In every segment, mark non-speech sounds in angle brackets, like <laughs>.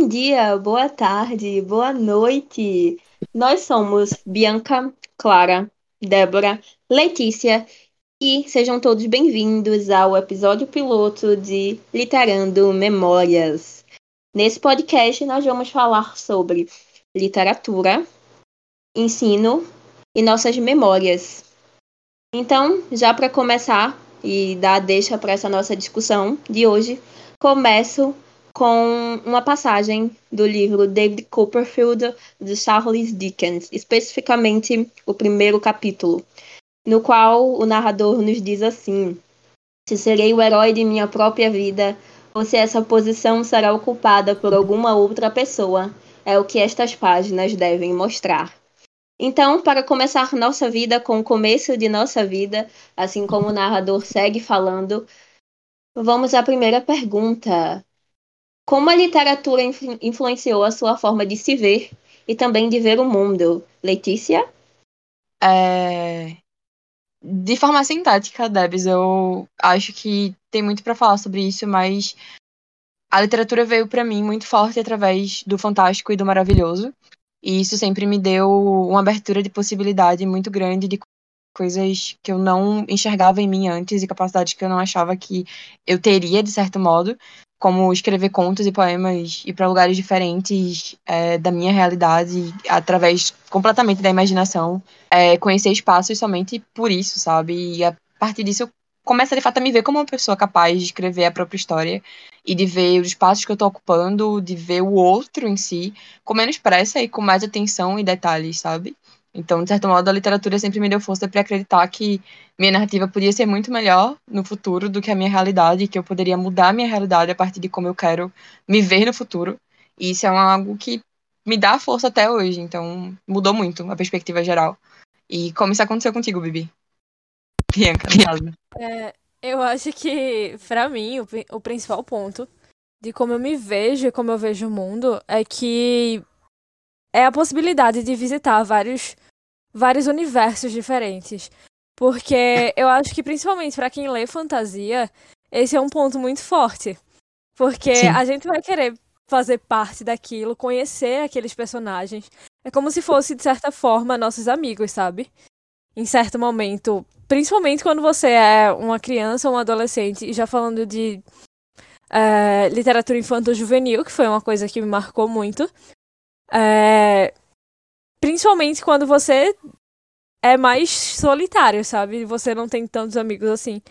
Bom dia, boa tarde, boa noite. Nós somos Bianca, Clara, Débora, Letícia e sejam todos bem-vindos ao episódio piloto de Literando Memórias. Nesse podcast, nós vamos falar sobre literatura, ensino e nossas memórias. Então, já para começar e dar deixa para essa nossa discussão de hoje, começo com uma passagem do livro David Copperfield de Charles Dickens, especificamente o primeiro capítulo, no qual o narrador nos diz assim: Se serei o herói de minha própria vida, ou se essa posição será ocupada por alguma outra pessoa, é o que estas páginas devem mostrar. Então, para começar nossa vida com o começo de nossa vida, assim como o narrador segue falando, vamos à primeira pergunta. Como a literatura influ influenciou a sua forma de se ver e também de ver o mundo? Letícia? É... De forma sintética, Debs, eu acho que tem muito para falar sobre isso, mas a literatura veio para mim muito forte através do fantástico e do maravilhoso. E isso sempre me deu uma abertura de possibilidade muito grande de coisas que eu não enxergava em mim antes e capacidades que eu não achava que eu teria, de certo modo como escrever contos e poemas e para lugares diferentes é, da minha realidade através completamente da imaginação. É, conhecer espaços somente por isso sabe? E a partir disso eu começo de fato a me ver como uma pessoa capaz de escrever a própria história e de ver os espaços que eu estou ocupando de ver o outro em si com menos pressa e com mais atenção e detalhes sabe então, de certo modo, a literatura sempre me deu força para acreditar que minha narrativa podia ser muito melhor no futuro do que a minha realidade, que eu poderia mudar a minha realidade a partir de como eu quero me ver no futuro. E isso é algo que me dá força até hoje. Então, mudou muito a perspectiva geral. E como isso aconteceu contigo, Bibi? Bianca, é, eu acho que, para mim, o, o principal ponto de como eu me vejo e como eu vejo o mundo é que é a possibilidade de visitar vários, vários universos diferentes. Porque eu acho que, principalmente para quem lê fantasia, esse é um ponto muito forte. Porque Sim. a gente vai querer fazer parte daquilo, conhecer aqueles personagens. É como se fosse, de certa forma, nossos amigos, sabe? Em certo momento. Principalmente quando você é uma criança ou um adolescente, e já falando de é, literatura infanto-juvenil, que foi uma coisa que me marcou muito. É... Principalmente quando você é mais solitário, sabe? Você não tem tantos amigos assim.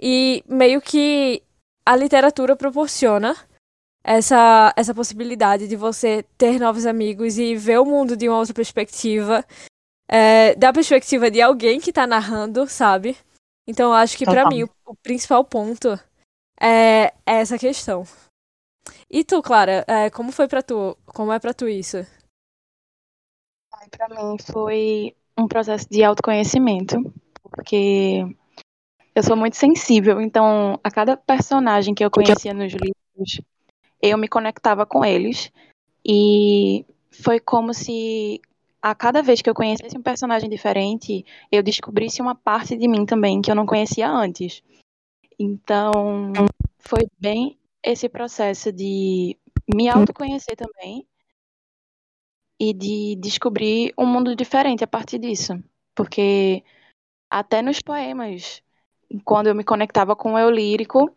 E meio que a literatura proporciona essa, essa possibilidade de você ter novos amigos e ver o mundo de uma outra perspectiva. É, da perspectiva de alguém que tá narrando, sabe? Então eu acho que para mim o, o, principal ponto é, é essa questão. E tu, Clara, é, como foi para tu? Como é para tu isso? Para mim foi um processo de autoconhecimento, porque eu sou muito sensível, então a cada personagem que eu conhecia nos livros, eu me conectava com eles e foi como se a cada vez que eu conhecesse um personagem diferente, eu descobrisse uma parte de mim também que eu não conhecia antes. Então, foi bem esse processo de me autoconhecer também e de descobrir um mundo diferente a partir disso. Porque até nos poemas, quando eu me conectava com o eu lírico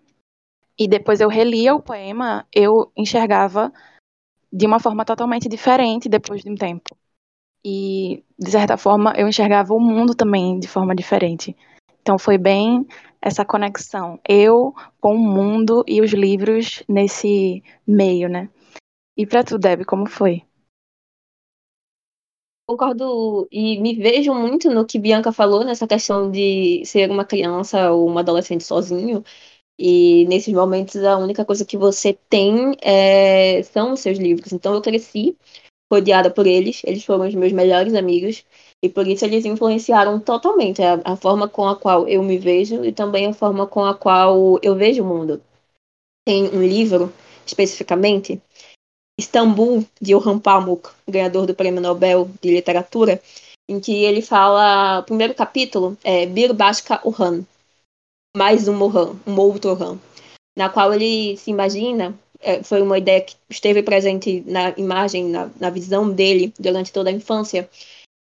e depois eu relia o poema, eu enxergava de uma forma totalmente diferente depois de um tempo. E, de certa forma, eu enxergava o mundo também de forma diferente. Então, foi bem essa conexão, eu com o mundo e os livros nesse meio, né? E para tu, Deb, como foi? Concordo e me vejo muito no que Bianca falou nessa questão de ser uma criança ou uma adolescente sozinho. E nesses momentos a única coisa que você tem é... são os seus livros. Então eu cresci rodeada por eles, eles foram os meus melhores amigos. E por isso eles influenciaram totalmente a, a, forma com a qual eu me vejo e também a forma com a qual eu vejo o mundo. Tem um livro, especificamente, Istambul, de Orhan Pamuk, ganhador do Prêmio Nobel de Literatura, em que ele fala, o primeiro capítulo é Bir Bashka Orhan, mais um Orhan, um outro Orhan, na qual ele se imagina é, foi uma ideia que esteve presente na imagem, na, na visão dele durante toda a infância,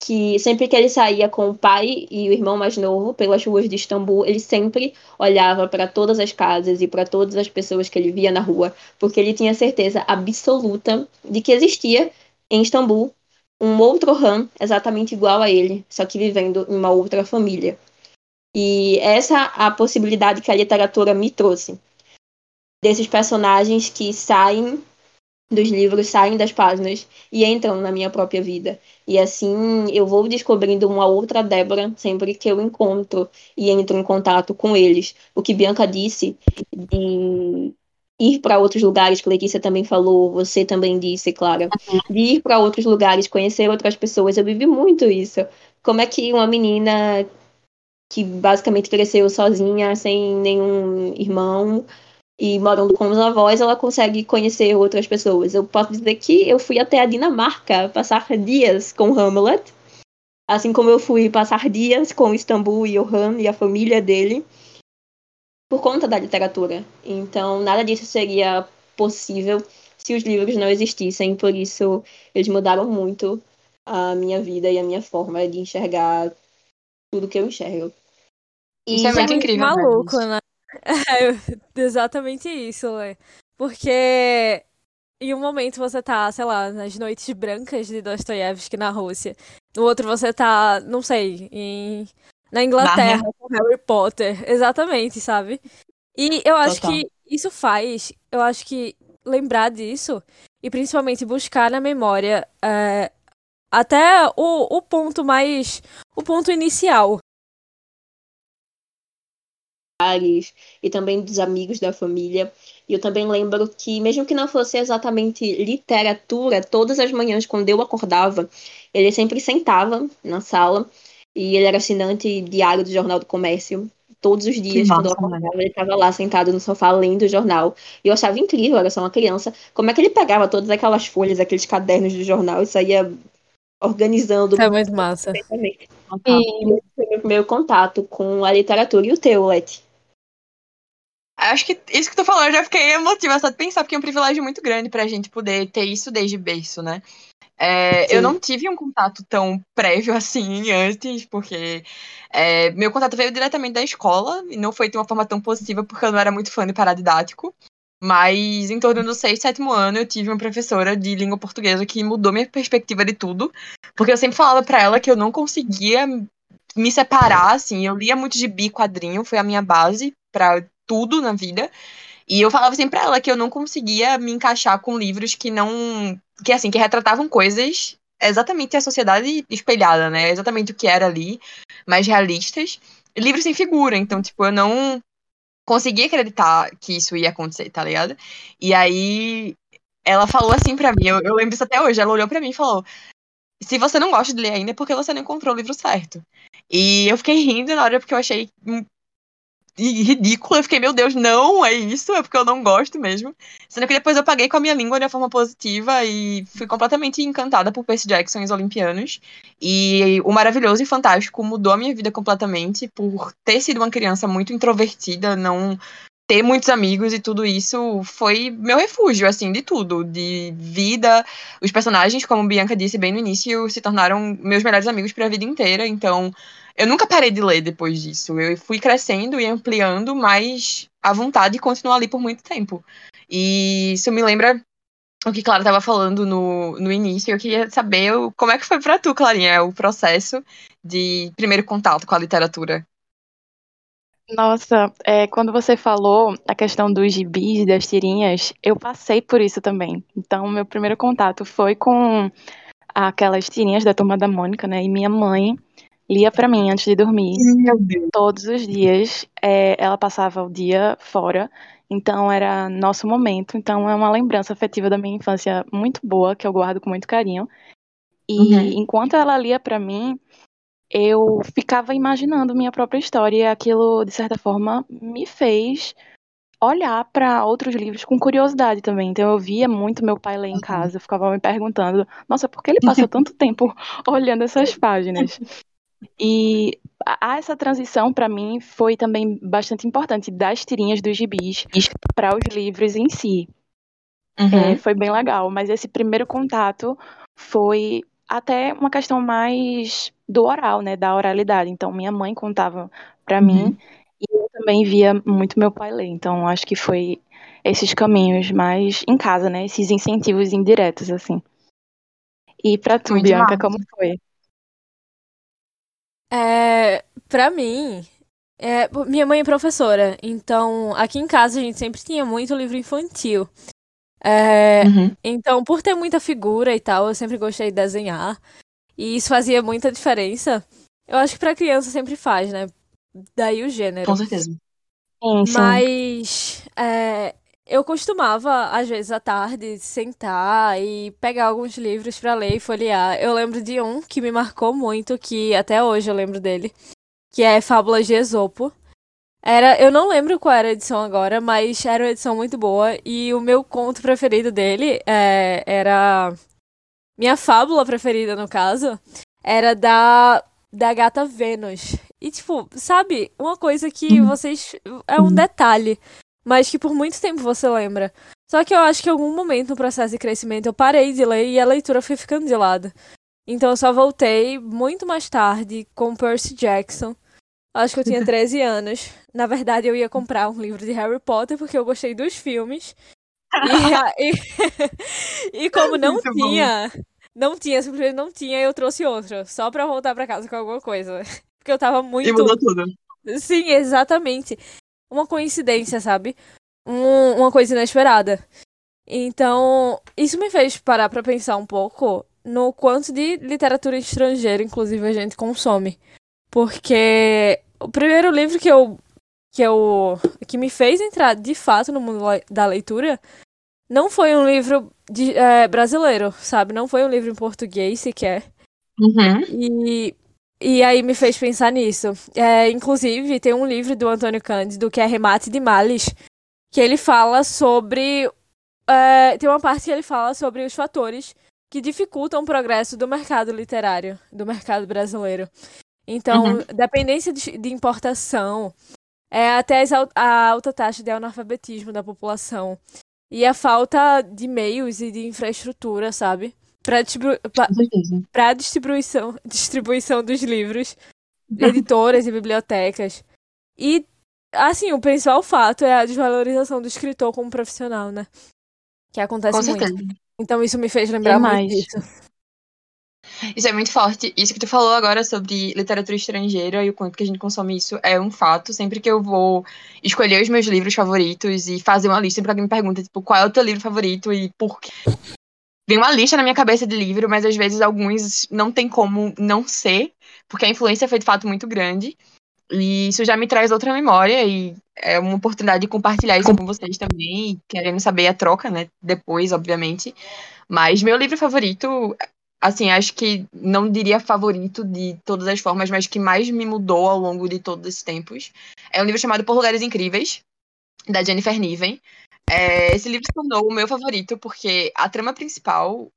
que sempre que ele saía com o pai e o irmão mais novo pelas ruas de Istambul, ele sempre olhava para todas as casas e para todas as pessoas que ele via na rua, porque ele tinha certeza absoluta de que existia em Istambul um outro Han exatamente igual a ele, só que vivendo em uma outra família. E essa é a possibilidade que a literatura me trouxe. Desses personagens que saem dos livros saem das páginas e entram na minha própria vida. E assim eu vou descobrindo uma outra Débora sempre que eu encontro e entro em contato com eles. O que Bianca disse de ir para outros lugares, que Letícia também falou, você também disse, Clara, de ir para outros lugares, conhecer outras pessoas. Eu vivi muito isso. Como é que uma menina que basicamente cresceu sozinha, sem nenhum irmão, e morando com os avós, ela consegue conhecer outras pessoas. Eu posso dizer que eu fui até a Dinamarca passar dias com Hamlet, assim como eu fui passar dias com Istambul e Johan e a família dele, por conta da literatura. Então, nada disso seria possível se os livros não existissem, por isso eles mudaram muito a minha vida e a minha forma de enxergar tudo que eu enxergo. E isso é muito incrível. Maluco, né? <laughs> É, exatamente isso, né? Porque em um momento você tá, sei lá, nas noites brancas de Dostoiévski na Rússia. No outro você tá, não sei, em, na Inglaterra com Harry Potter. Exatamente, sabe? E eu acho Total. que isso faz, eu acho que lembrar disso e principalmente buscar na memória é, até o, o ponto mais. o ponto inicial e também dos amigos da família. E eu também lembro que, mesmo que não fosse exatamente literatura, todas as manhãs, quando eu acordava, ele sempre sentava na sala e ele era assinante diário do Jornal do Comércio. Todos os dias, quando eu acordava, ele estava lá sentado no sofá lendo o jornal. E eu achava incrível, era só uma criança, como é que ele pegava todas aquelas folhas, aqueles cadernos do jornal e saía organizando. É muito massa. E foi meu primeiro contato com a literatura. E o teu, Leti? Acho que isso que tu falou, eu já fiquei emotiva só de pensar, porque é um privilégio muito grande pra gente poder ter isso desde berço, né? É, eu não tive um contato tão prévio <laughs> assim antes, porque é, meu contato veio diretamente da escola e não foi de uma forma tão positiva, porque eu não era muito fã de paradidático. Mas em torno do sexto, sétimo ano, eu tive uma professora de língua portuguesa que mudou minha perspectiva de tudo, porque eu sempre falava para ela que eu não conseguia me separar, assim, eu lia muito gibi, quadrinho, foi a minha base para tudo na vida. E eu falava sempre pra ela que eu não conseguia me encaixar com livros que não. que assim, que retratavam coisas exatamente a sociedade espelhada, né? Exatamente o que era ali, mais realistas. Livros sem figura, então, tipo, eu não conseguia acreditar que isso ia acontecer, tá ligado? E aí ela falou assim pra mim, eu, eu lembro isso até hoje, ela olhou pra mim e falou: se você não gosta de ler ainda é porque você não encontrou o livro certo. E eu fiquei rindo na hora porque eu achei ridícula. Eu fiquei, meu Deus, não, é isso, é porque eu não gosto mesmo. Sendo que depois eu paguei com a minha língua de uma forma positiva e fui completamente encantada por Percy Jackson e os Olimpianos. E o maravilhoso e fantástico mudou a minha vida completamente por ter sido uma criança muito introvertida, não ter muitos amigos e tudo isso foi meu refúgio, assim, de tudo, de vida. Os personagens, como Bianca disse bem no início, se tornaram meus melhores amigos para a vida inteira, então eu nunca parei de ler depois disso. Eu fui crescendo e ampliando, mas a vontade de continuar ali por muito tempo. E isso me lembra o que Clara estava falando no, no início. Eu queria saber como é que foi para tu, Clarinha, o processo de primeiro contato com a literatura. Nossa, é, quando você falou a questão dos gibis, das tirinhas, eu passei por isso também. Então, meu primeiro contato foi com aquelas tirinhas da Turma da Mônica, né? E minha mãe lia para mim antes de dormir. Todos os dias. É, ela passava o dia fora. Então era nosso momento. Então é uma lembrança afetiva da minha infância muito boa, que eu guardo com muito carinho. E uhum. enquanto ela lia para mim, eu ficava imaginando minha própria história e aquilo, de certa forma, me fez olhar para outros livros com curiosidade também. Então eu via muito meu pai ler em casa, eu ficava me perguntando, nossa, por que ele passa <laughs> tanto tempo olhando essas páginas? E a, essa transição, para mim, foi também bastante importante, das tirinhas dos gibis para os livros em si. Uhum. É, foi bem legal, mas esse primeiro contato foi até uma questão mais do oral, né, da oralidade. Então, minha mãe contava para Uhum. mim e eu também via muito meu pai ler. Então, acho que foi esses caminhos mais em casa, né, esses incentivos indiretos, assim. E pra tu, Muito Bianca, massa. como foi? É, pra mim, é, minha mãe é professora, então aqui em casa a gente sempre tinha muito livro infantil. É, Uhum. então, por ter muita figura e tal, eu sempre gostei de desenhar. E isso fazia muita diferença. Eu acho que pra criança sempre faz, né? Daí o gênero. Com certeza. Sim, sim. Mas é, eu costumava, às vezes à tarde, sentar e pegar alguns livros pra ler e folhear. Eu lembro de um que me marcou muito, que até hoje eu lembro dele, que é Fábulas de Esopo. Era, eu não lembro qual era a edição agora, mas era uma edição muito boa. E o meu conto preferido dele é, era. Minha fábula preferida, no caso, era da, da gata Vênus. E, tipo, sabe, uma coisa que Uhum. vocês. É um detalhe, mas que por muito tempo você lembra. Só que eu acho que em algum momento no processo de crescimento eu parei de ler e a leitura foi ficando de lado. Então eu só voltei muito mais tarde com Percy Jackson. Acho que eu tinha <laughs> 13 anos. Na verdade, eu ia comprar um livro de Harry Potter porque eu gostei dos filmes. E, <laughs> e, <laughs> e como não Muito bom. tinha, não tinha, simplesmente não tinha, eu trouxe outro. Só pra voltar pra casa com alguma coisa. Porque eu tava E muito. mudou tudo. Sim, exatamente. Uma coincidência, sabe? Um- uma coisa inesperada. Então, isso me fez parar pra pensar um pouco no quanto de literatura estrangeira, inclusive, a gente consome. Porque o primeiro livro que eu que eu que me fez entrar de fato no mundo da leitura não foi um livro de- é, brasileiro, sabe? Não foi um livro em português sequer. Uhum. E, e aí me fez pensar nisso. É, inclusive, tem um livro do Antônio Cândido que é Remate de Males, que ele fala sobre. é, tem uma parte que ele fala sobre os fatores que dificultam o progresso do mercado literário, do mercado brasileiro. Então, Uhum. dependência de, de importação, é, até as a alta taxa de analfabetismo da população e a falta de meios e de infraestrutura, sabe? Para para distribuição, distribuição dos livros, editoras e bibliotecas. E, assim, o principal fato é a desvalorização do escritor como profissional, né? Que acontece Com muito. certeza. Então isso me fez lembrar muito Demais. disso. Isso é muito forte. Isso que tu falou agora sobre literatura estrangeira e o quanto que a gente consome isso é um fato. Sempre que eu vou escolher os meus livros favoritos e fazer uma lista, sempre alguém me pergunta, tipo, qual é o teu livro favorito e por quê? Vem uma lista na minha cabeça de livro, mas às vezes alguns não tem como não ser, porque a influência foi de fato muito grande. E isso já me traz outra memória e é uma oportunidade de compartilhar isso com vocês também, querendo saber a troca, né? Depois, obviamente. Mas meu livro favorito, assim, acho que não diria favorito de todas as formas, mas que mais me mudou ao longo de todos esses tempos, é um livro chamado Por Lugares Incríveis, da Jennifer Niven. É, esse livro se tornou o meu favorito porque a trama principal,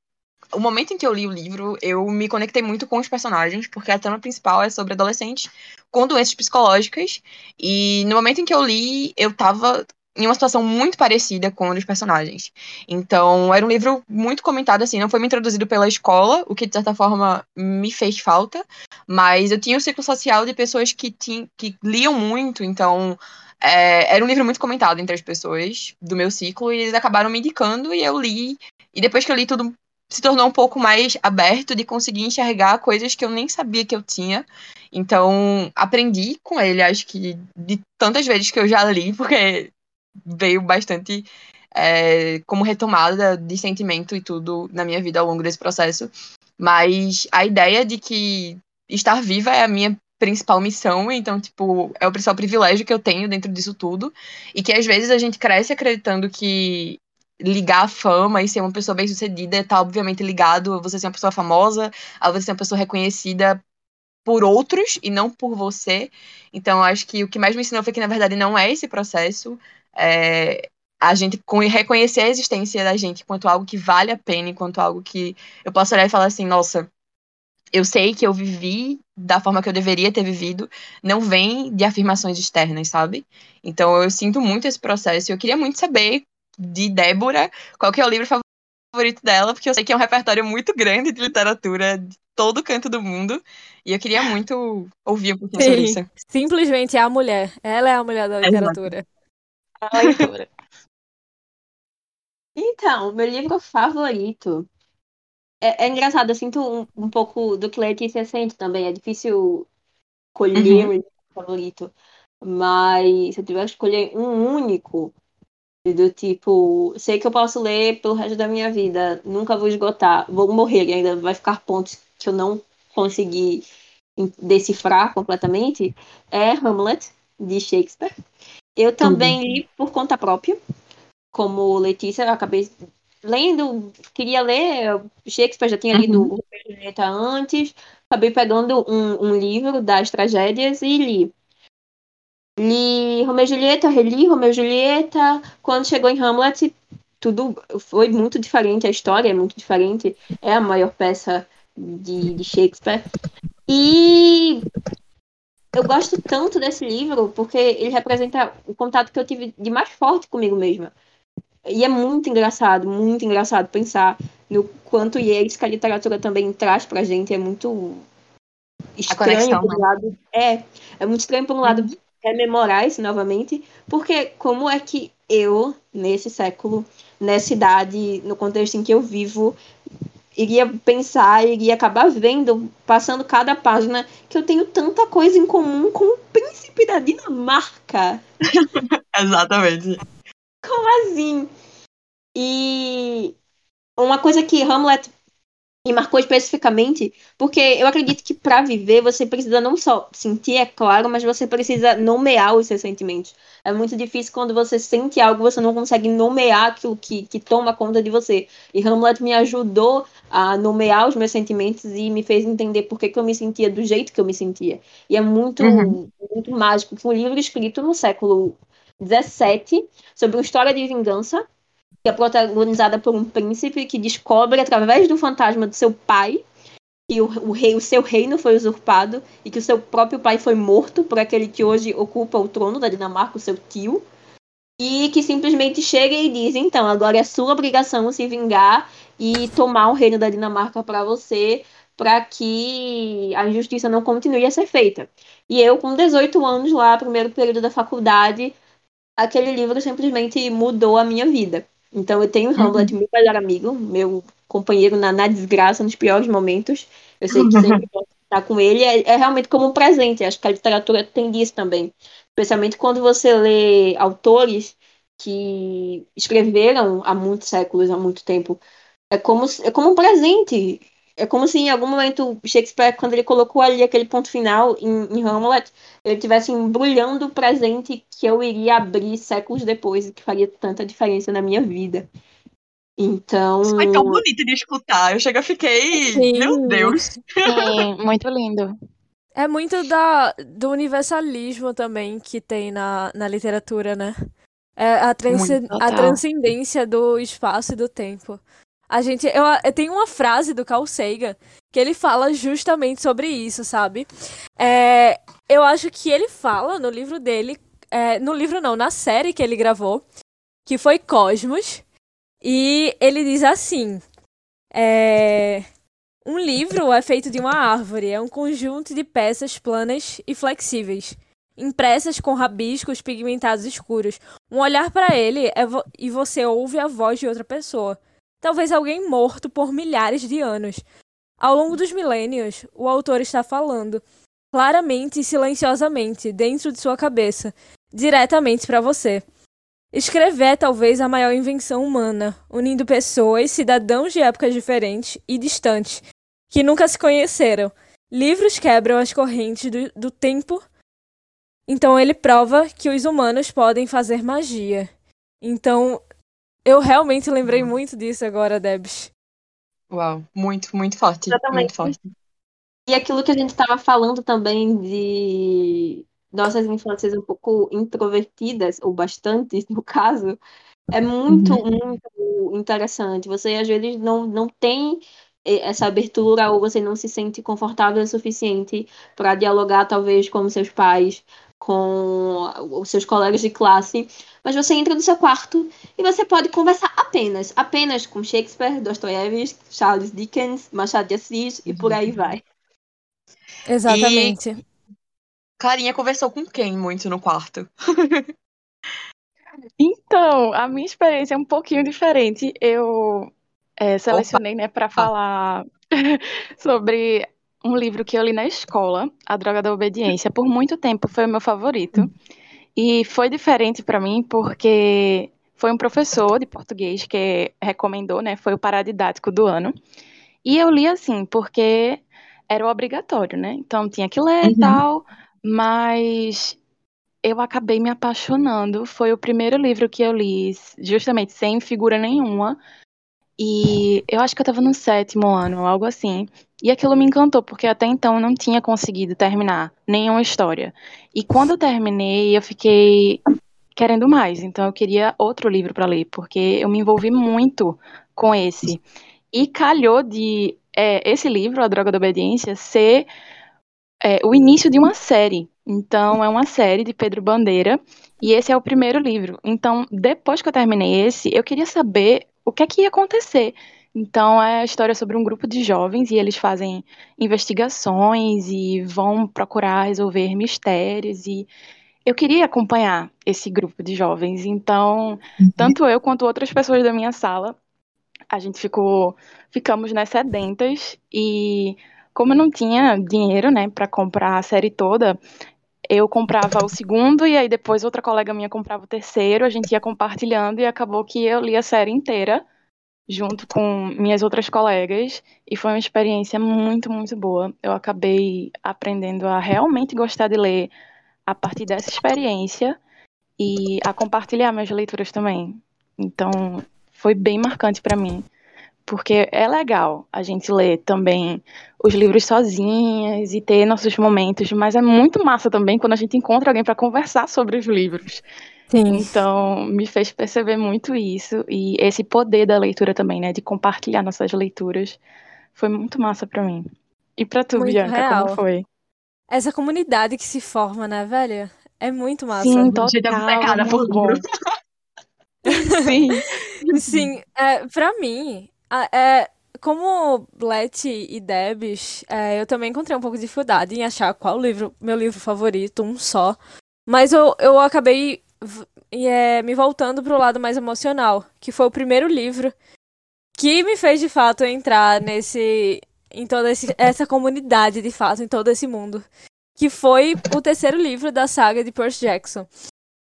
o momento em que eu li o livro, eu me conectei muito com os personagens, porque a trama principal é sobre adolescentes com doenças psicológicas, e no momento em que eu li, eu tava em uma situação muito parecida com a dos personagens. Então, era um livro muito comentado, assim, não foi me introduzido pela escola, o que de certa forma me fez falta, mas eu tinha um ciclo social de pessoas que, tinham, que liam muito, então é, era um livro muito comentado entre as pessoas do meu ciclo, e eles acabaram me indicando, e eu li, e depois que eu li tudo se tornou um pouco mais aberto de conseguir enxergar coisas que eu nem sabia que eu tinha. Então, aprendi com ele, acho que de tantas vezes que eu já li, <laughs> porque veio bastante é, como retomada de sentimento e tudo na minha vida ao longo desse processo. Mas a ideia de que estar viva é a minha principal missão, então, tipo, é o principal privilégio que eu tenho dentro disso tudo. E que às vezes a gente cresce acreditando que ligar a fama e ser uma pessoa bem sucedida tá obviamente ligado a você ser uma pessoa famosa, a você ser uma pessoa reconhecida por outros e não por você. Então, acho que o que mais me ensinou foi que, na verdade, não é esse processo. É a gente reconhecer a existência da gente enquanto algo que vale a pena, enquanto algo que eu posso olhar e falar assim, nossa, eu sei que eu vivi da forma que eu deveria ter vivido, não vem de afirmações externas, sabe? Então eu sinto muito esse processo eu queria muito saber de Débora qual que é o livro favorito dela, porque eu sei que é um repertório muito grande de literatura de todo canto do mundo. E eu queria muito ouvir um pouquinho sobre isso. Simplesmente é a mulher. Ela é a mulher da literatura. A leitura. Então, meu livro favorito. É, é engraçado, eu sinto um, um pouco do que Letícia sente também. É difícil escolher Uhum. um livro favorito. Mas se eu tiver que escolher um único, do tipo, sei que eu posso ler pelo resto da minha vida, nunca vou esgotar, vou morrer e ainda vai ficar pontos que eu não consegui decifrar completamente, é Hamlet, de Shakespeare. Eu também li por conta própria, como Letícia, eu acabei lendo, queria ler Shakespeare, já tinha lido Uhum. o Julieta antes, acabei pegando um, um livro das tragédias e li. Li Romeu e Julieta, reli Romeu e Julieta. Quando chegou em Hamlet, tudo foi muito diferente, a história é muito diferente. É a maior peça de, de Shakespeare. E eu gosto tanto desse livro porque ele representa o contato que eu tive de mais forte comigo mesma. E é muito engraçado, muito engraçado pensar no quanto e é isso que a literatura também traz pra gente. É muito estranho conexão, por um né? lado. É, é muito estranho por um lado Uhum. rememorar isso novamente, porque como é que eu, nesse século, nessa idade, no contexto em que eu vivo, iria pensar, iria acabar vendo, passando cada página, que eu tenho tanta coisa em comum com o príncipe da Dinamarca. <laughs> Exatamente. assim. E uma coisa que Hamlet me marcou especificamente, porque eu acredito que para viver você precisa não só sentir, é claro, mas você precisa nomear os seus sentimentos. É muito difícil quando você sente algo, você não consegue nomear aquilo que, que toma conta de você. E Hamlet me ajudou a nomear os meus sentimentos e me fez entender por que, que eu me sentia do jeito que eu me sentia. E é muito, Uhum. muito mágico. Um livro escrito no século XVII sobre uma história de vingança que é protagonizada por um príncipe que descobre através do fantasma do seu pai que o, o rei, o seu reino foi usurpado e que o seu próprio pai foi morto por aquele que hoje ocupa o trono da Dinamarca, o seu tio, e que simplesmente chega e diz: então, agora é sua obrigação se vingar e tomar o reino da Dinamarca para você, para que a injustiça não continue a ser feita. E eu, com 18 anos lá, primeiro período da faculdade, aquele livro simplesmente mudou a minha vida. Então eu tenho o Hamlet, meu melhor amigo, meu companheiro na, na desgraça, nos piores momentos. Eu sei que sempre posso estar com ele. É, é realmente como um presente. Acho que a literatura tem disso também. Especialmente quando você lê autores que escreveram há muitos séculos, há muito tempo. É como, é como um presente. É como se em algum momento Shakespeare, quando ele colocou ali aquele ponto final em, em Hamlet, ele estivesse embrulhando o presente que eu iria abrir séculos depois e que faria tanta diferença na minha vida. Então. Isso foi tão bonito de escutar. Eu chego, eu fiquei. Sim. Meu Deus. Sim, muito lindo. É muito da, do universalismo também que tem na, na literatura, né? É a, a transcendência do espaço e do tempo. A gente, eu, eu tenho uma frase do Carl Sagan que ele fala justamente sobre isso, sabe? É, eu acho que ele fala no livro dele, é, no livro não, na série que ele gravou, que foi Cosmos, e ele diz assim: é, um livro é feito de uma árvore, é um conjunto de peças planas e flexíveis, impressas com rabiscos pigmentados escuros. Um olhar para ele é vo- e você ouve a voz de outra pessoa. Talvez alguém morto por milhares de anos. Ao longo dos milênios, o autor está falando, claramente e silenciosamente, dentro de sua cabeça, diretamente para você. Escrever é talvez a maior invenção humana, unindo pessoas, cidadãos de épocas diferentes e distantes, que nunca se conheceram. Livros quebram as correntes do, do tempo, então ele prova que os humanos podem fazer magia. Então, eu realmente lembrei muito disso agora, Debs. Uau, muito, muito forte. Exatamente. Muito forte. E aquilo que a gente estava falando também de nossas infâncias um pouco introvertidas, ou bastante, no caso, é muito, muito interessante. Você às vezes não, não tem eh, essa abertura ou você não se sente confortável o suficiente para dialogar, talvez, com seus pais, com os seus colegas de classe, mas você entra no seu quarto e você pode conversar apenas, apenas com Shakespeare, Dostoiévski, Charles Dickens, Machado de Assis e por aí vai. Exatamente. E Clarinha conversou com quem muito no quarto? <laughs> então, a minha experiência é um pouquinho diferente. Eu é, selecionei, Opa. né, para falar <laughs> sobre um livro que eu li na escola, A Droga da Obediência. Por muito tempo foi o meu favorito. E foi diferente para mim porque foi um professor de português que recomendou, né? Foi o paradidático do ano. E eu li assim, porque era obrigatório, né? Então tinha que ler uhum. e tal, mas eu acabei me apaixonando. Foi o primeiro livro que eu li, justamente sem figura nenhuma. E eu acho que eu tava no sétimo ano, algo assim. E aquilo me encantou, porque até então eu não tinha conseguido terminar nenhuma história. E quando eu terminei, eu fiquei querendo mais. Então eu queria outro livro para ler, porque eu me envolvi muito com esse. E calhou de é, esse livro, A Droga da Obediência, ser é, o início de uma série. Então é uma série de Pedro Bandeira. E esse é o primeiro livro. Então, depois que eu terminei esse, eu queria saber o que é que ia acontecer. Então, é a história sobre um grupo de jovens e eles fazem investigações e vão procurar resolver mistérios. E eu queria acompanhar esse grupo de jovens. Então, uhum. tanto eu quanto outras pessoas da minha sala, a gente ficou, ficamos né, sedentas. E como eu não tinha dinheiro né, para comprar a série toda, eu comprava o segundo e aí depois outra colega minha comprava o terceiro, a gente ia compartilhando e acabou que eu li a série inteira junto com minhas outras colegas e foi uma experiência muito, muito boa. Eu acabei aprendendo a realmente gostar de ler a partir dessa experiência e a compartilhar minhas leituras também. Então, foi bem marcante para mim porque é legal a gente ler também os livros sozinhas e ter nossos momentos, mas é muito massa também quando a gente encontra alguém para conversar sobre os livros. Sim. Então, me fez perceber muito isso e esse poder da leitura também, né, de compartilhar nossas leituras, foi muito massa para mim. E para tu, muito Bianca, real. como foi? Essa comunidade que se forma, né, velha? É muito massa. Sim, total. É por bom. <laughs> <laughs> Sim. Sim, é, pra mim, é, como Blet e Debs, é, eu também encontrei um pouco de dificuldade em achar qual livro, meu livro favorito, um só. Mas eu, eu acabei é, me voltando para o lado mais emocional, que foi o primeiro livro que me fez de fato entrar nesse em toda esse, essa comunidade de fato, em todo esse mundo, que foi o terceiro livro da saga de Percy Jackson,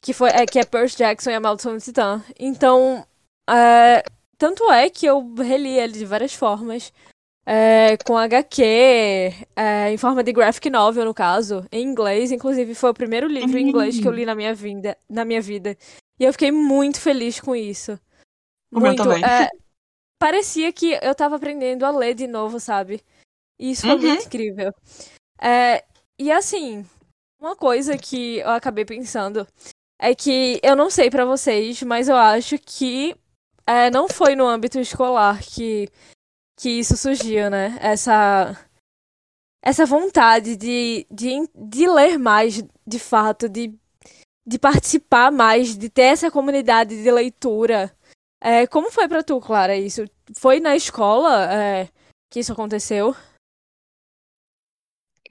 que foi é, que é Percy Jackson e a Maldição do Titã. Então, é, tanto é que eu reli ele de várias formas. É, com HQ, é, em forma de graphic novel, no caso, em inglês. Inclusive, foi o primeiro livro em inglês que eu li na minha vida. Na minha vida. E eu fiquei muito feliz com isso. O muito. É, parecia que eu tava aprendendo a ler de novo, sabe? E isso foi uhum. muito incrível. É, e assim, uma coisa que eu acabei pensando é que eu não sei para vocês, mas eu acho que é, não foi no âmbito escolar que, que isso surgiu, né? Essa, essa vontade de, de, de ler mais, de fato, de, de participar mais, de ter essa comunidade de leitura. É, como foi para tu, Clara, isso? Foi na escola é, que isso aconteceu?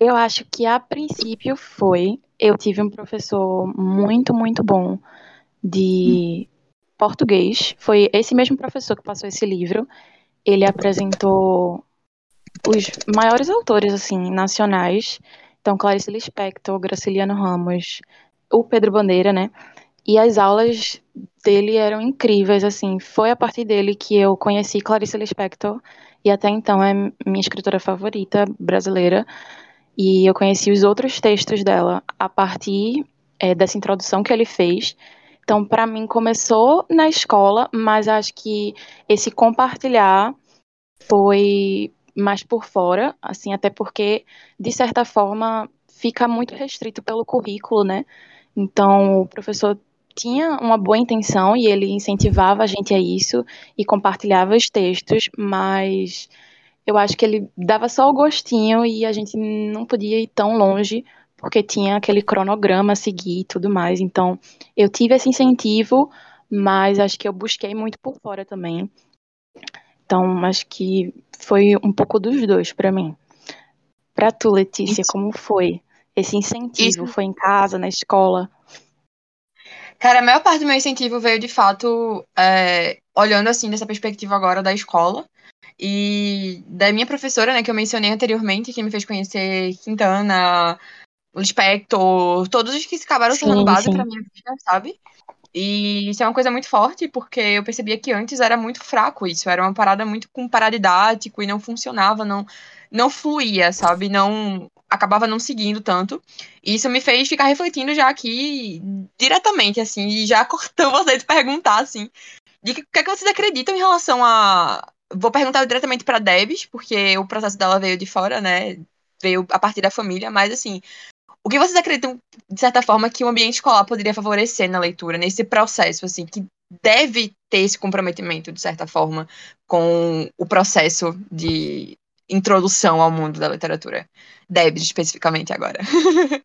Eu acho que a princípio foi. Eu tive um professor muito, muito bom de português. Foi esse mesmo professor que passou esse livro. Ele apresentou os maiores autores assim nacionais. Então, Clarice Lispector, Graciliano Ramos, o Pedro Bandeira, né? E as aulas dele eram incríveis, assim. Foi a partir dele que eu conheci Clarice Lispector e até então é minha escritora favorita brasileira. E eu conheci os outros textos dela a partir é, dessa introdução que ele fez então, para mim, começou na escola, mas acho que esse compartilhar foi mais por fora, assim, até porque, de certa forma, fica muito restrito pelo currículo, né? Então, o professor tinha uma boa intenção e ele incentivava a gente a isso e compartilhava os textos, mas eu acho que ele dava só o gostinho e a gente não podia ir tão longe porque tinha aquele cronograma a seguir e tudo mais. Então, eu tive esse incentivo, mas acho que eu busquei muito por fora também. Então, acho que foi um pouco dos dois para mim. Para tu, Letícia, Isso. como foi esse incentivo? Isso. Foi em casa, na escola? Cara, a maior parte do meu incentivo veio de fato é, olhando assim dessa perspectiva agora da escola e da minha professora, né, que eu mencionei anteriormente, que me fez conhecer Quintana, Lispector, todos os que acabaram sendo base para minha vida, sabe? E isso é uma coisa muito forte, porque eu percebia que antes era muito fraco isso, era uma parada muito com paradidático e não funcionava, não não fluía, sabe? Não acabava não seguindo tanto. E isso me fez ficar refletindo já aqui diretamente, assim, e já <laughs> cortando você de perguntar, assim, de que, o que é que vocês acreditam em relação a. Vou perguntar diretamente para Debs, porque o processo dela veio de fora, né? Veio a partir da família, mas assim, o que vocês acreditam, de certa forma, que o ambiente escolar poderia favorecer na leitura, nesse processo, assim, que deve ter esse comprometimento, de certa forma, com o processo de introdução ao mundo da literatura? Debs, especificamente agora. <laughs>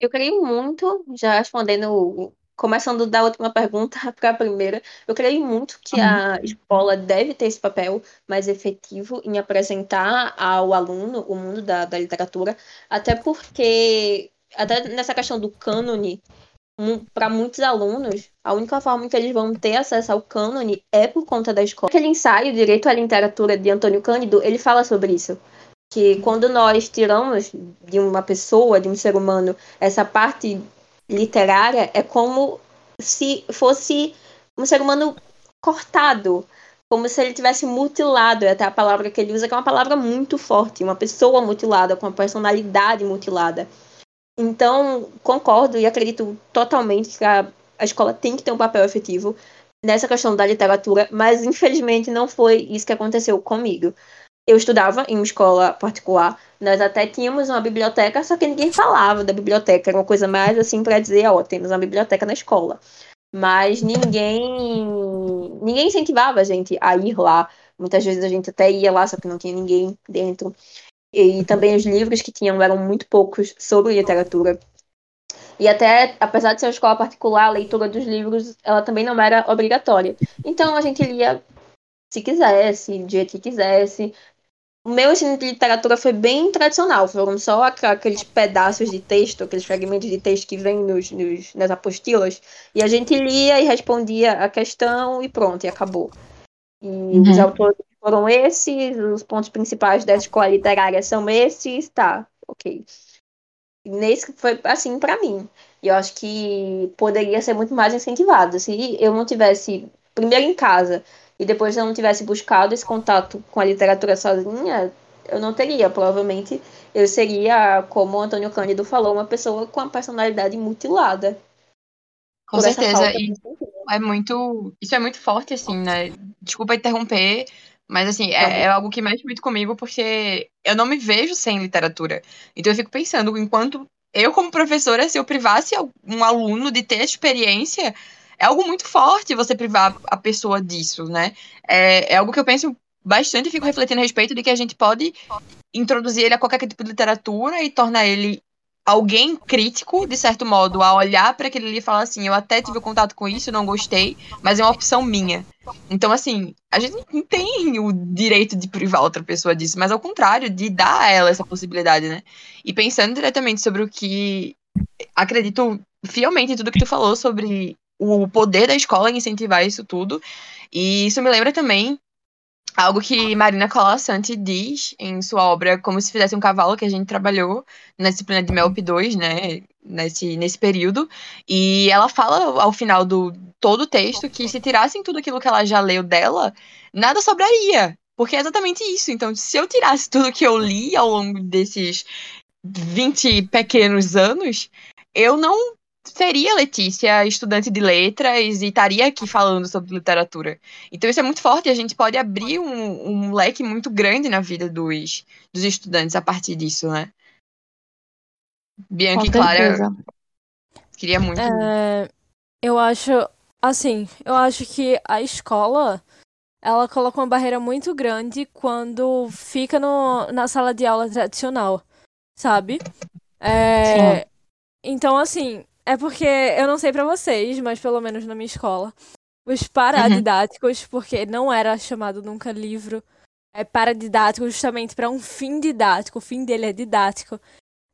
Eu creio muito, já respondendo, começando da última pergunta <laughs> para a primeira, eu creio muito que uhum. a escola deve ter esse papel mais efetivo em apresentar ao aluno o mundo da, da literatura, até porque, até nessa questão do cânone, para muitos alunos, a única forma que eles vão ter acesso ao cânone é por conta da escola. Aquele ensaio, Direito à Literatura, de Antônio Cândido, ele fala sobre isso que quando nós tiramos de uma pessoa, de um ser humano, essa parte literária, é como se fosse um ser humano cortado, como se ele tivesse mutilado, é até a palavra que ele usa, que é uma palavra muito forte, uma pessoa mutilada, com uma personalidade mutilada. Então, concordo e acredito totalmente que a, a escola tem que ter um papel efetivo nessa questão da literatura, mas infelizmente não foi isso que aconteceu comigo eu estudava em uma escola particular, nós até tínhamos uma biblioteca, só que ninguém falava da biblioteca, era uma coisa mais assim para dizer, ó, temos uma biblioteca na escola. Mas ninguém ninguém incentivava a gente a ir lá. Muitas vezes a gente até ia lá, só que não tinha ninguém dentro. E também os livros que tinham eram muito poucos sobre literatura. E até, apesar de ser uma escola particular, a leitura dos livros, ela também não era obrigatória. Então a gente lia se quisesse, do jeito que quisesse. O meu ensino de literatura foi bem tradicional, foram só aqueles pedaços de texto, aqueles fragmentos de texto que vêm nos, nos, nas apostilas, e a gente lia e respondia a questão e pronto, e acabou. E uhum. os autores foram esses, os pontos principais da escola literária são esses, tá, ok. Nesse foi assim para mim. E eu acho que poderia ser muito mais incentivado. Se eu não tivesse, primeiro em casa, e depois eu não tivesse buscado esse contato com a literatura sozinha, eu não teria. Provavelmente eu seria, como o Antônio Cândido falou, uma pessoa com a personalidade mutilada. Com certeza. É muito. Isso é muito forte, assim, né? Desculpa interromper, mas assim, é, é, algo que mexe muito comigo porque eu não me vejo sem literatura. Então eu fico pensando, enquanto eu, como professora, se eu privasse um aluno de ter a experiência é algo muito forte você privar a pessoa disso, né? É, é algo que eu penso bastante e fico refletindo a respeito de que a gente pode introduzir ele a qualquer tipo de literatura e tornar ele alguém crítico, de certo modo, a olhar para aquele livro e falar assim: eu até tive contato com isso, não gostei, mas é uma opção minha. Então, assim, a gente não tem o direito de privar outra pessoa disso, mas ao contrário, de dar a ela essa possibilidade, né? E pensando diretamente sobre o que acredito fielmente em tudo que tu falou sobre o poder da escola em incentivar isso tudo. E isso me lembra também algo que Marina Colassante diz em sua obra Como se fizesse um cavalo, que a gente trabalhou na disciplina de MELP 2, né, nesse, nesse período, e ela fala ao final do todo o texto que se tirassem tudo aquilo que ela já leu dela, nada sobraria, porque é exatamente isso. Então, se eu tirasse tudo que eu li ao longo desses 20 pequenos anos, eu não seria Letícia estudante de letras e estaria aqui falando sobre literatura. Então isso é muito forte, a gente pode abrir um, um leque muito grande na vida dos, dos estudantes a partir disso, né? Bianca e Clara, queria muito. É, eu acho, assim, eu acho que a escola ela coloca uma barreira muito grande quando fica no, na sala de aula tradicional, sabe? É, então, assim, é porque eu não sei pra vocês, mas pelo menos na minha escola, os paradidáticos, porque não era chamado nunca livro, é paradidático justamente pra um fim didático, o fim dele é didático.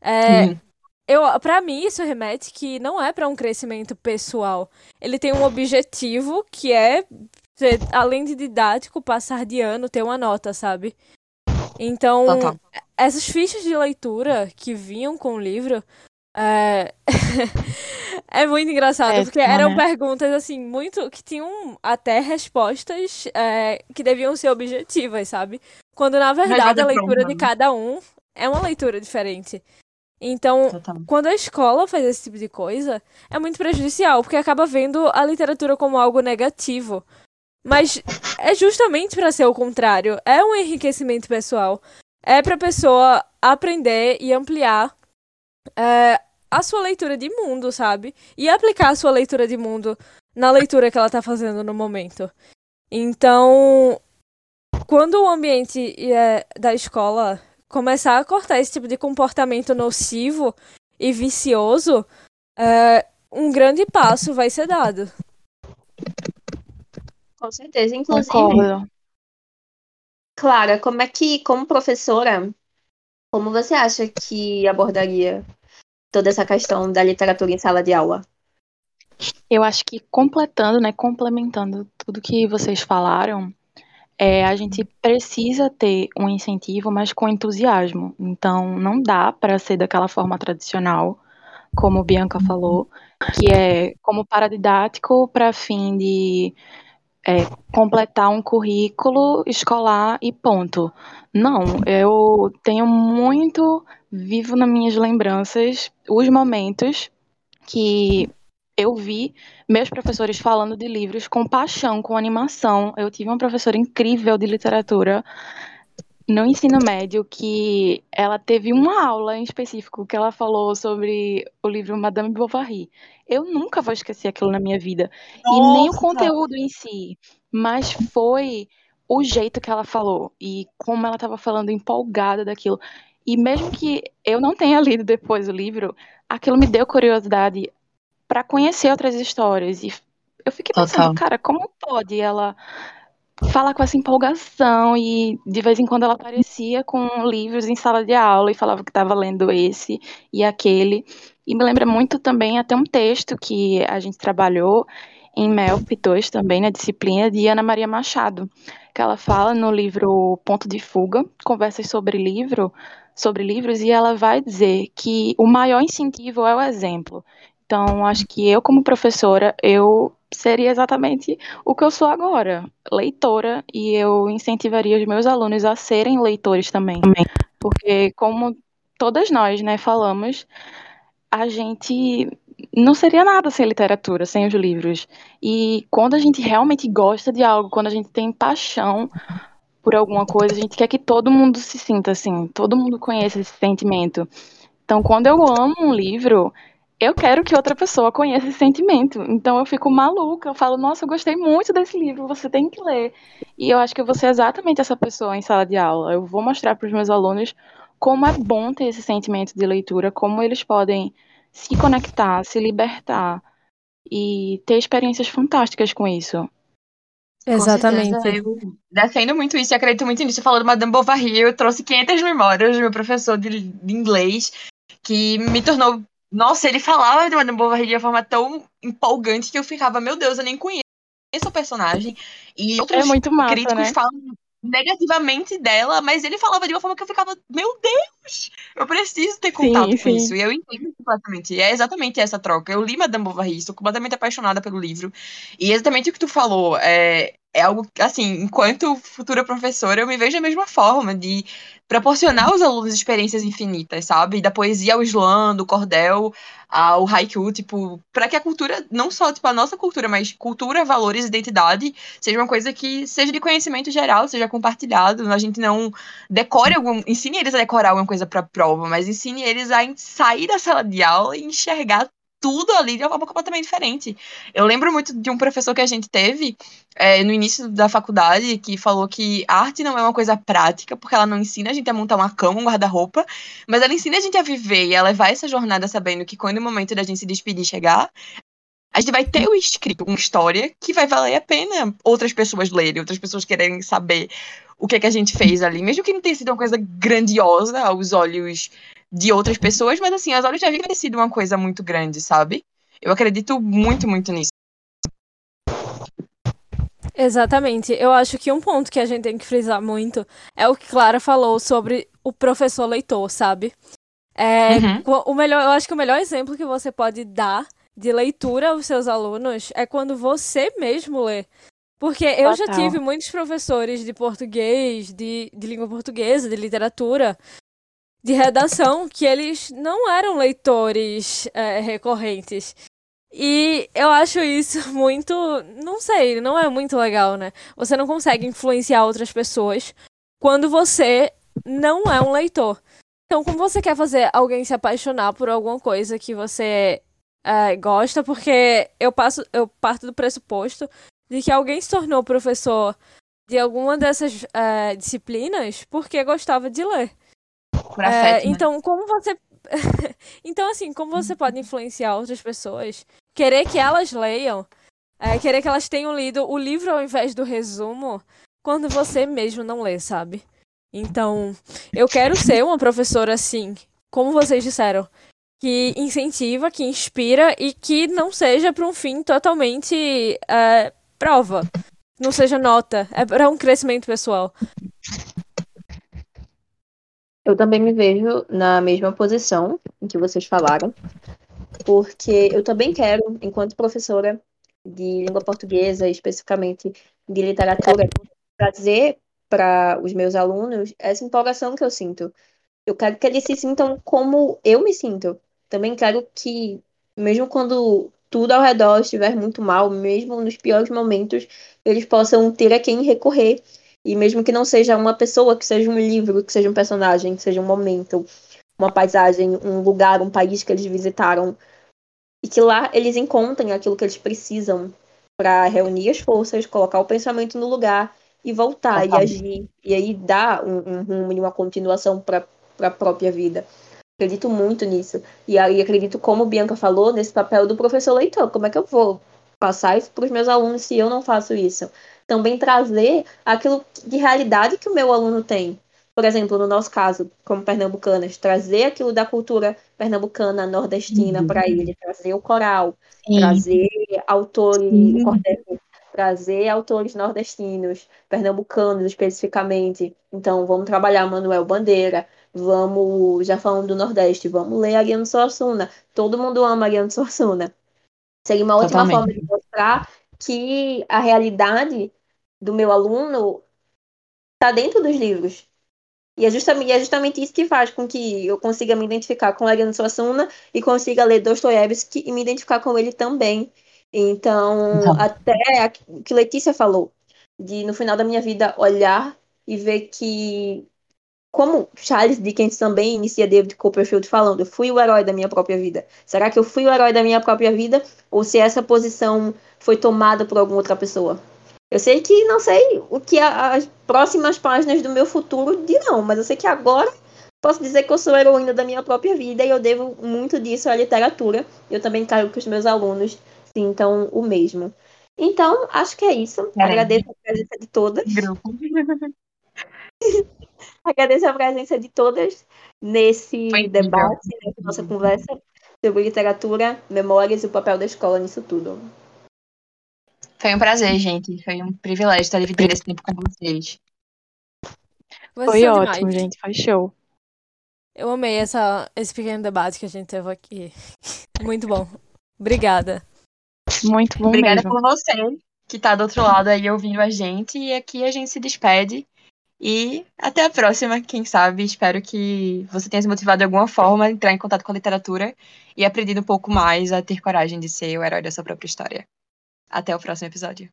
É, Uhum. eu, para mim, isso remete que não é pra um crescimento pessoal. Ele tem um objetivo que é, ser, além de didático, passar de ano, ter uma nota, sabe? Então, Total. essas fichas de leitura que vinham com o livro é, <laughs> é muito engraçado, Péssimo, porque eram né? perguntas assim, muito que tinham até respostas é, que deviam ser objetivas, sabe? Quando na verdade a leitura de né? cada um é uma leitura diferente. Então, Total. quando a escola faz esse tipo de coisa, é muito prejudicial, porque acaba vendo a literatura como algo negativo. Mas é justamente para ser o contrário. É um enriquecimento pessoal. É pra pessoa aprender e ampliar é, a sua leitura de mundo, sabe? E aplicar a sua leitura de mundo na leitura que ela tá fazendo no momento. Então, quando o ambiente é, da escola começar a cortar esse tipo de comportamento nocivo e vicioso, é, um grande passo vai ser dado. Com certeza. Inclusive, Concordo. Clara, como é que, como professora, como você acha que abordaria toda essa questão da literatura em sala de aula? Eu acho que completando, né, complementando tudo que vocês falaram, é, a gente precisa ter um incentivo, mas com entusiasmo. Então, não dá para ser daquela forma tradicional, como Bianca falou, que é como paradidático para fim de é, completar um currículo escolar e ponto. Não, eu tenho muito vivo nas minhas lembranças os momentos que eu vi meus professores falando de livros com paixão, com animação. Eu tive uma professora incrível de literatura no ensino médio que ela teve uma aula em específico que ela falou sobre o livro Madame Bovary. Eu nunca vou esquecer aquilo na minha vida. E nem o Nossa! conteúdo em si, mas foi o jeito que ela falou e como ela estava falando empolgada daquilo. E mesmo que eu não tenha lido depois o livro, aquilo me deu curiosidade para conhecer outras histórias. E eu fiquei pensando, Total. cara, como pode ela falar com essa empolgação e de vez em quando ela aparecia com livros em sala de aula e falava que estava lendo esse e aquele. E me lembra muito também até um texto que a gente trabalhou em MELP 2 também, na disciplina de Ana Maria Machado, que ela fala no livro Ponto de Fuga, conversas sobre livro, sobre livros, e ela vai dizer que o maior incentivo é o exemplo. Então, acho que eu, como professora, eu seria exatamente o que eu sou agora, leitora, e eu incentivaria os meus alunos a serem leitores também. Porque, como todas nós, né, falamos, a gente não seria nada sem literatura, sem os livros. E quando a gente realmente gosta de algo, quando a gente tem paixão por alguma coisa, a gente quer que todo mundo se sinta assim, todo mundo conheça esse sentimento. Então, quando eu amo um livro, eu quero que outra pessoa conheça esse sentimento. Então, eu fico maluca, eu falo, nossa, eu gostei muito desse livro, você tem que ler. E eu acho que eu vou ser exatamente essa pessoa em sala de aula. Eu vou mostrar para os meus alunos como é bom ter esse sentimento de leitura, como eles podem se conectar, se libertar e ter experiências fantásticas com isso. Certeza, eu defendo muito isso e acredito muito nisso. Você falou do Madame Bovary, eu trouxe 500 memórias do meu professor de, de inglês, que me tornou. Nossa, ele falava de Madame Bovary de uma forma tão empolgante que eu ficava, meu Deus, eu nem conheço o personagem. E outros É muito massa, críticos né? falam negativamente dela, mas ele falava de uma forma que eu ficava, meu Deus, eu preciso ter Sim, contato com sim. isso. E eu entendo completamente. E é exatamente essa troca. Eu li Madame Bovary, estou completamente apaixonada pelo livro. E exatamente o que tu falou, é, é algo, assim, enquanto futura professora, eu me vejo da mesma forma, de proporcionar aos alunos experiências infinitas, sabe? Da poesia ao slam, do cordel ao haiku, tipo, para que a cultura, não só, tipo, a nossa cultura, mas cultura, valores, identidade, seja uma coisa que seja de conhecimento geral, seja compartilhado, a gente não decore algum, ensine eles a decorar alguma coisa para prova, mas ensine eles a sair da sala de aula e enxergar tudo ali de uma forma completamente diferente. Eu lembro muito de um professor que a gente teve é, no início da faculdade que falou que arte não é uma coisa prática, porque ela não ensina a gente a montar uma cama, um guarda-roupa, mas ela ensina a gente a viver e a levar essa jornada sabendo que quando o momento da gente se despedir chegar, a gente vai ter o escrito, uma história que vai valer a pena outras pessoas lerem, outras pessoas quererem saber o que é que a gente fez ali, mesmo que não tenha sido uma coisa grandiosa aos olhos de outras pessoas, mas assim, aos olhos da gente vai ter sido uma coisa muito grande, sabe? Eu acredito muito, muito nisso. Exatamente. Eu acho que um ponto que a gente tem que frisar muito é o que Clara falou sobre o professor leitor, sabe? É, Uhum. o melhor, eu acho que o melhor exemplo que você pode dar de leitura aos seus alunos é quando você mesmo lê. Porque eu já Total. tive muitos professores de português, de, de língua portuguesa, de literatura, de redação, que eles não eram leitores é, recorrentes. E eu acho isso <laughs> muito. Não sei, não é muito legal, né? Você não consegue influenciar outras pessoas quando você não é um leitor. Então, como você quer fazer alguém se apaixonar por alguma coisa que você é, gosta, porque eu passo, eu parto do pressuposto de que alguém se tornou professor de alguma dessas é, disciplinas porque gostava de ler. É, né? então, como você. <laughs> então, assim, como você pode influenciar outras pessoas, querer que elas leiam, é, querer que elas tenham lido o livro ao invés do resumo, quando você mesmo não lê, sabe? Então, eu quero ser uma professora assim, como vocês disseram, que incentiva, que inspira e que não seja para um fim totalmente é, prova. Não seja nota, é para um crescimento pessoal. Eu também me vejo na mesma posição em que vocês falaram, porque eu também quero, enquanto professora de língua portuguesa, especificamente de literatura, trazer para os meus alunos essa empolgação que eu sinto. Eu quero que eles se sintam como eu me sinto. Também quero que, mesmo quando tudo ao redor estiver muito mal, mesmo nos piores momentos, eles possam ter a quem recorrer. E mesmo que não seja uma pessoa, que seja um livro, que seja um personagem, que seja um momento, uma paisagem, um lugar, um país que eles visitaram, e que lá eles encontrem aquilo que eles precisam para reunir as forças, colocar o pensamento no lugar e voltar e Total. agir. E aí dar um, um rumo e uma continuação para a própria vida. Acredito muito nisso. E aí acredito, como Bianca falou, nesse papel do professor leitor. Como é que eu vou passar isso para os meus alunos se eu não faço isso? Também trazer aquilo de realidade que o meu aluno tem. Por exemplo, no nosso caso, como pernambucanas, trazer aquilo da cultura pernambucana, nordestina Uhum. para ele, trazer o coral, Sim. trazer autores trazer autores nordestinos, pernambucanos especificamente. Então, vamos trabalhar Manuel Bandeira, vamos, já falando do Nordeste, vamos ler Ariano Suassuna. Todo mundo ama Ariano Suassuna. Seria uma ótima Totalmente. forma de mostrar que a realidade do meu aluno está dentro dos livros. E é, justamente, é justamente isso que faz com que eu consiga me identificar com Ariano Suassuna e consiga ler Dostoiévski e me identificar com ele também. Então, Então. até o que Letícia falou, de no final da minha vida olhar e ver que, como Charles Dickens também inicia David Copperfield falando, eu fui o herói da minha própria vida. Será que eu fui o herói da minha própria vida? Ou se essa posição foi tomada por alguma outra pessoa? Eu sei que não sei o que as próximas páginas do meu futuro dirão, mas eu sei que agora posso dizer que eu sou heroína da minha própria vida e eu devo muito disso à literatura. Eu também quero que os meus alunos sintam o mesmo. Então, acho que é isso. Peraí. Agradeço a presença de todas. Grupo. <laughs> <laughs> Agradeço a presença de todas nesse Foi debate, nessa nossa conversa sobre literatura, memórias e o papel da escola nisso tudo. Foi um prazer, gente. Foi um privilégio estar dividindo esse tempo com vocês. Você Foi ótimo, demais. gente. Foi show. Eu amei essa, esse pequeno debate que a gente teve aqui. <laughs> Muito bom. Obrigada. Muito bom Obrigada mesmo. por você que tá do outro lado aí ouvindo a gente. E aqui a gente se despede. E até a próxima, quem sabe. Espero que você tenha se motivado de alguma forma a entrar em contato com a literatura e aprendido um pouco mais a ter coragem de ser o herói da sua própria história. Até o próximo episódio.